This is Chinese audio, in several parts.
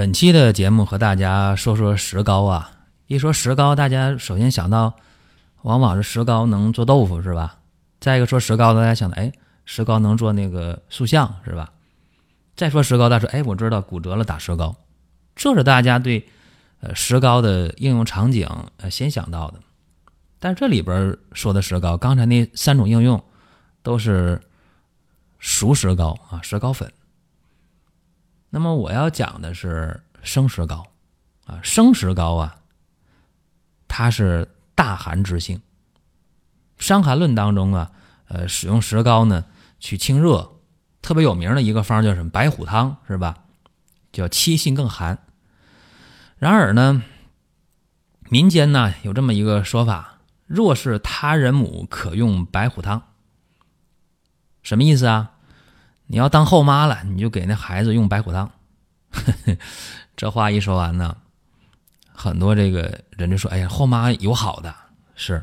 本期的节目和大家说说石膏啊。一说石膏，大家首先想到，往往是石膏能做豆腐，是吧？再一个说石膏，大家想到，哎，石膏能做那个塑像，是吧？再说石膏，大家说，哎，我知道骨折了打石膏，这是大家对呃石膏的应用场景呃先想到的。但这里边说的石膏，刚才那三种应用都是熟石膏啊，石膏粉。那么我要讲的是生石膏，啊，生石膏啊，它是大寒之性。《伤寒论》当中啊，呃，使用石膏呢去清热，特别有名的一个方叫什么白虎汤，是吧？叫七性更寒。然而呢，民间呢有这么一个说法：若是他人母，可用白虎汤。什么意思啊？你要当后妈了，你就给那孩子用白虎汤。这话一说完呢，很多这个人就说：“哎呀，后妈有好的，是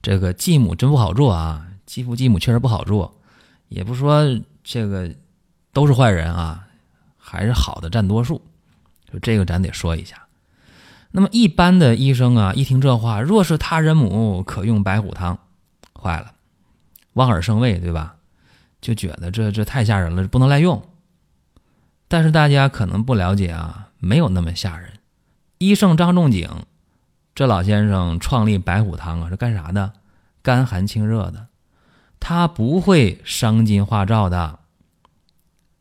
这个继母真不好做啊，继父继母确实不好做，也不说这个都是坏人啊，还是好的占多数。就这个咱得说一下。那么一般的医生啊，一听这话，若是他人母，可用白虎汤，坏了，望而生畏，对吧？”就觉得这这太吓人了，不能滥用。但是大家可能不了解啊，没有那么吓人。医圣张仲景这老先生创立白虎汤啊，是干啥的？甘寒清热的，他不会伤筋化燥的。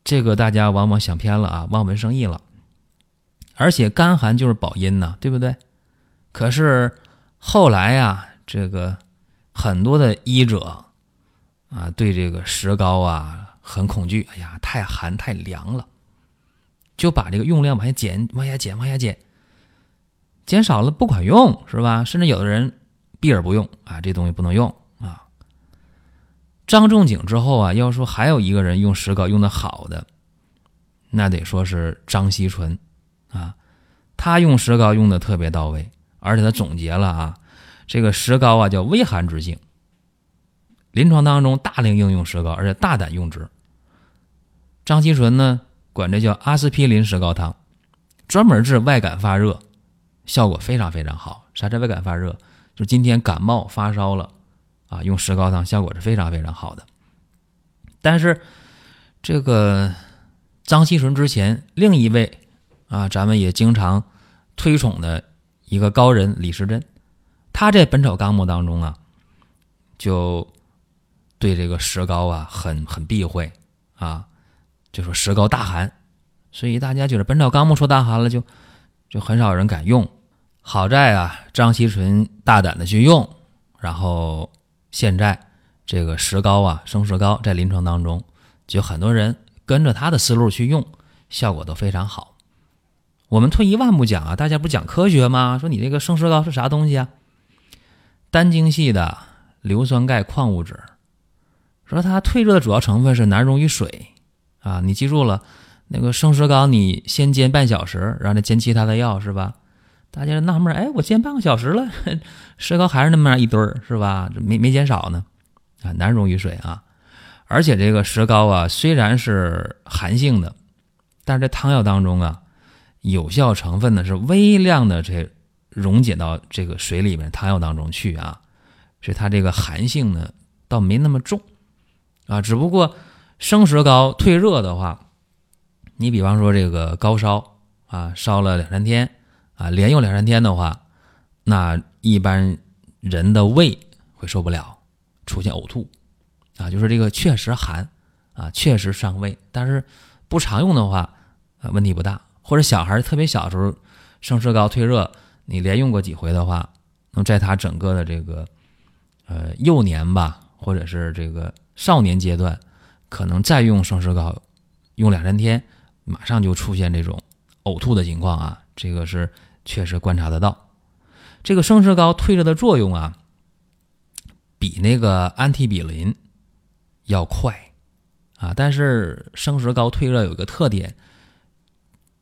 这个大家往往想偏了啊，望文生义了。而且甘寒就是保阴呐，对不对？可是后来呀，这个很多的医者。啊，对这个石膏啊很恐惧，哎呀，太寒太凉了，就把这个用量往下减，往下减，往下减，减少了不管用，是吧？甚至有的人避而不用啊，这东西不能用啊。张仲景之后啊，要说还有一个人用石膏用的好的，那得说是张锡纯啊，他用石膏用的特别到位，而且他总结了啊，这个石膏啊叫微寒之性。临床当中大量应用石膏，而且大胆用之。张锡纯呢，管这叫阿司匹林石膏汤，专门治外感发热，效果非常非常好。啥叫外感发热？就今天感冒发烧了啊，用石膏汤效果是非常非常好的。但是这个张锡纯之前另一位啊，咱们也经常推崇的一个高人李时珍，他在《本草纲目》当中啊，就。对这个石膏啊，很很避讳啊，就说石膏大寒，所以大家觉得《本草纲目》说大寒了，就就很少人敢用。好在啊，张锡纯大胆的去用，然后现在这个石膏啊，生石膏在临床当中，就很多人跟着他的思路去用，效果都非常好。我们退一万步讲啊，大家不讲科学吗？说你这个生石膏是啥东西啊？单晶系的硫酸钙矿物质。说它退热的主要成分是难溶于水，啊，你记住了，那个生石膏你先煎半小时，然后再煎其他的药是吧？大家纳闷，哎，我煎半个小时了，石膏还是那么样一堆儿是吧？没没减少呢，啊，难溶于水啊，而且这个石膏啊虽然是寒性的，但是这汤药当中啊，有效成分呢是微量的这溶解到这个水里面汤药当中去啊，所以它这个寒性呢倒没那么重。啊，只不过生石膏退热的话，你比方说这个高烧啊，烧了两三天啊，连用两三天的话，那一般人的胃会受不了，出现呕吐啊，就是这个确实寒啊，确实伤胃。但是不常用的话，问题不大。或者小孩特别小的时候生石膏退热，你连用过几回的话，能在他整个的这个呃幼年吧，或者是这个。少年阶段，可能再用生石膏，用两三天，马上就出现这种呕吐的情况啊，这个是确实观察得到。这个生石膏退热的作用啊，比那个安替比林要快啊，但是生石膏退热有一个特点，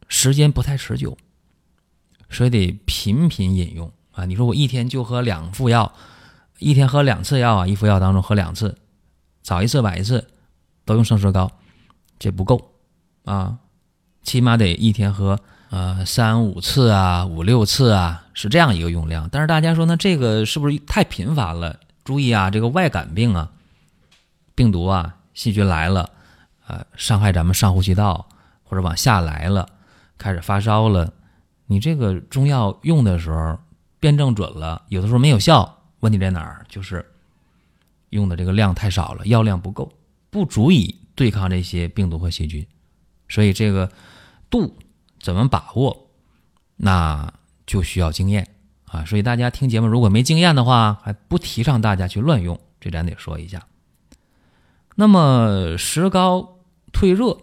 时间不太持久，所以得频频饮用啊。你说我一天就喝两副药，一天喝两次药啊，一副药当中喝两次，早一次晚一次都用生石膏，这不够啊，起码得一天喝。呃，三五次啊，五六次啊，是这样一个用量。但是大家说，那这个是不是太频繁了？注意啊，这个外感病啊，病毒啊，细菌来了，呃，伤害咱们上呼吸道，或者往下来了，开始发烧了，你这个中药用的时候辩证准了，有的时候没有效。问题在哪儿？就是用的这个量太少了，药量不够，不足以对抗这些病毒和细菌，所以这个度。怎么把握？那就需要经验啊！所以大家听节目，如果没经验的话，还不提倡大家去乱用，这咱得说一下。那么石膏退热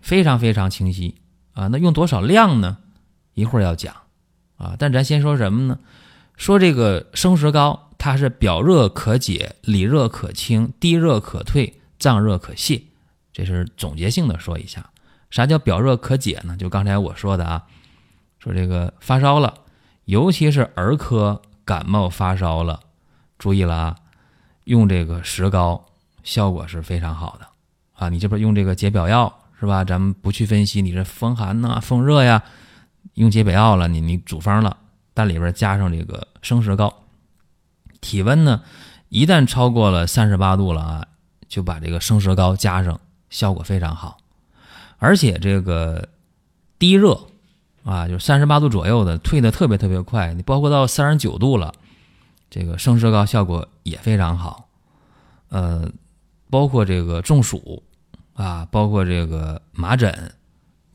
非常非常清晰啊！那用多少量呢？一会儿要讲啊！但咱先说什么呢？说这个生石膏，它是表热可解，里热可清，低热可退，脏热可泄，这是总结性的说一下。啥叫表热可解呢？就刚才我说的啊，说这个发烧了，尤其是儿科感冒发烧了，注意了啊，用这个石膏效果是非常好的啊。你这边用这个解表药是吧？咱们不去分析你这风寒呐、风热呀，用解表药了，你你主方了，但里边加上这个生石膏，体温呢一旦超过了三十八度了啊，就把这个生石膏加上，效果非常好。而且这个低热啊，就三十八度左右的退的特别特别快，你包括到三十九度了，这个生石膏效果也非常好。呃，包括这个中暑啊，包括这个麻疹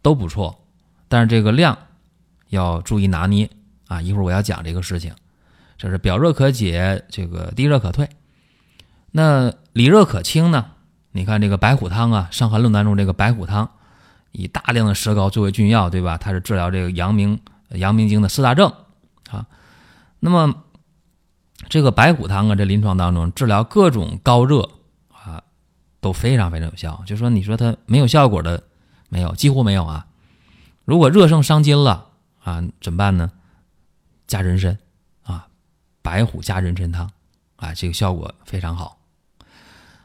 都不错，但是这个量要注意拿捏啊。一会儿我要讲这个事情，这是表热可解，这个低热可退。那里热可清呢？你看这个白虎汤啊，《伤寒论》当中这个白虎汤。以大量的石膏作为君药，对吧？它是治疗这个阳明阳明经的四大症啊。那么这个白虎汤啊，这临床当中治疗各种高热啊，都非常非常有效。就说你说它没有效果的没有，几乎没有啊。如果热盛伤筋了啊，怎么办呢？加人参，白虎加人参汤啊，这个效果非常好。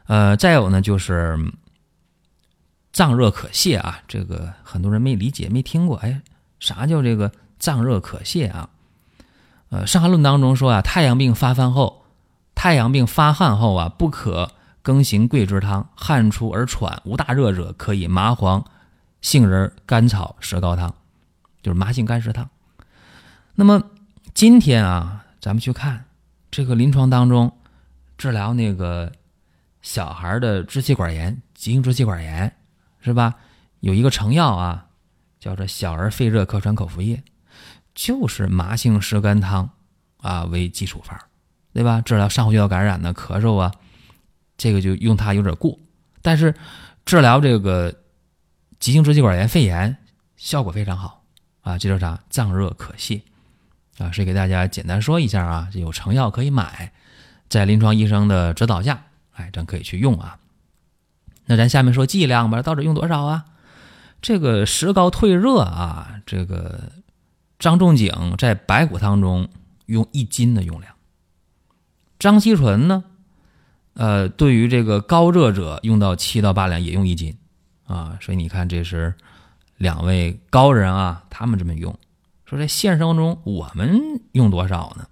呃，再有呢就是。脏热可泄啊，这个很多人没理解、没听过。哎，啥叫这个脏热可泄啊？呃，《伤寒论》当中说啊，太阳病发犯后，太阳病发汗后啊，不可更行桂枝汤，汗出而喘无大热者，可以麻黄、杏仁、甘草、石膏汤，就是麻杏甘石汤。那么今天啊，咱们去看这个临床当中治疗那个小孩的支气管炎、急性支气管炎。是吧？有一个成药啊，叫做小儿肺热咳喘口服液，就是麻杏石甘汤啊为基础方，对吧？治疗上呼吸道感染的咳嗽啊，这个就用它有点过。但是治疗这个急性支气管炎、肺炎效果非常好啊，这叫啥？脏热可泄啊。是给大家简单说一下啊，有成药可以买，在临床医生的指导下，哎，咱可以去用啊。那咱下面说剂量吧，到底用多少啊？这个石膏退热啊，这个张仲景在白虎汤中用一斤的用量。张锡纯呢，呃，对于这个高热者用到七到八两，也用一斤啊。所以你看，这是两位高人啊，他们这么用。说在现实生活中，我们用多少呢？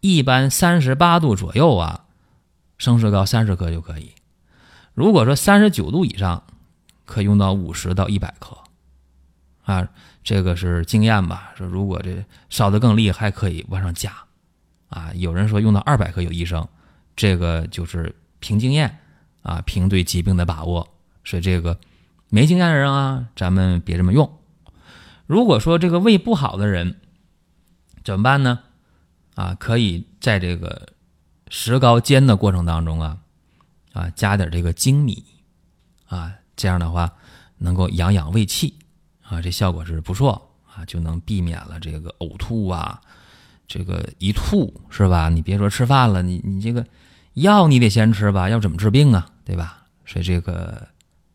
一般三十八度左右啊，生石膏三十克就可以。如果说三十九度以上，可用到五十到一百克，啊，这个是经验吧？说如果这烧的更厉害，可以往上加，啊，有人说用到二百克有医生，这个就是凭经验啊，凭对疾病的把握，所以这个没经验的人啊，咱们别这么用。如果说这个胃不好的人怎么办呢？啊，可以在这个石膏煎的过程当中啊。啊，加点这个粳米，啊，这样的话，能够养养胃气啊，这效果是不错啊，就能避免了这个呕吐啊，这个一吐是吧？你别说吃饭了，你你这个药你得先吃吧，要怎么治病啊？对吧？所以这个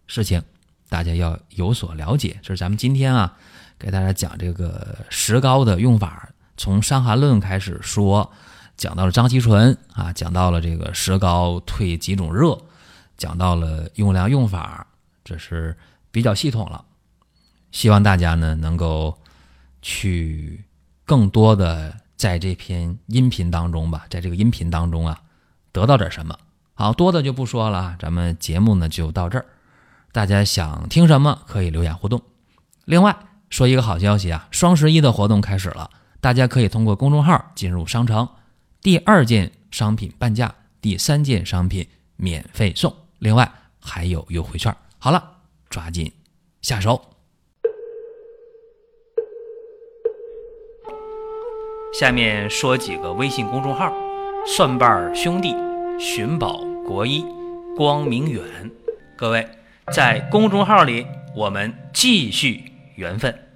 事情大家要有所了解。这是咱们今天啊给大家讲这个石膏的用法，从《伤寒论》开始说，讲到了张锡纯啊，讲到了这个石膏退几种热，讲到了用量用法，这是比较系统了。希望大家呢能够去更多的在这篇音频当中吧，在这个音频当中啊得到点什么。好多的就不说了，咱们节目呢就到这儿。大家想听什么可以留言互动。另外说一个好消息啊，双十一的活动开始了，大家可以通过公众号进入商城，第二件商品半价，第三件商品免费送，另外还有优惠券。好了，抓紧下手。下面说几个微信公众号：蒜瓣兄弟。寻宝国医，光明远，各位在公众号里，我们继续缘分。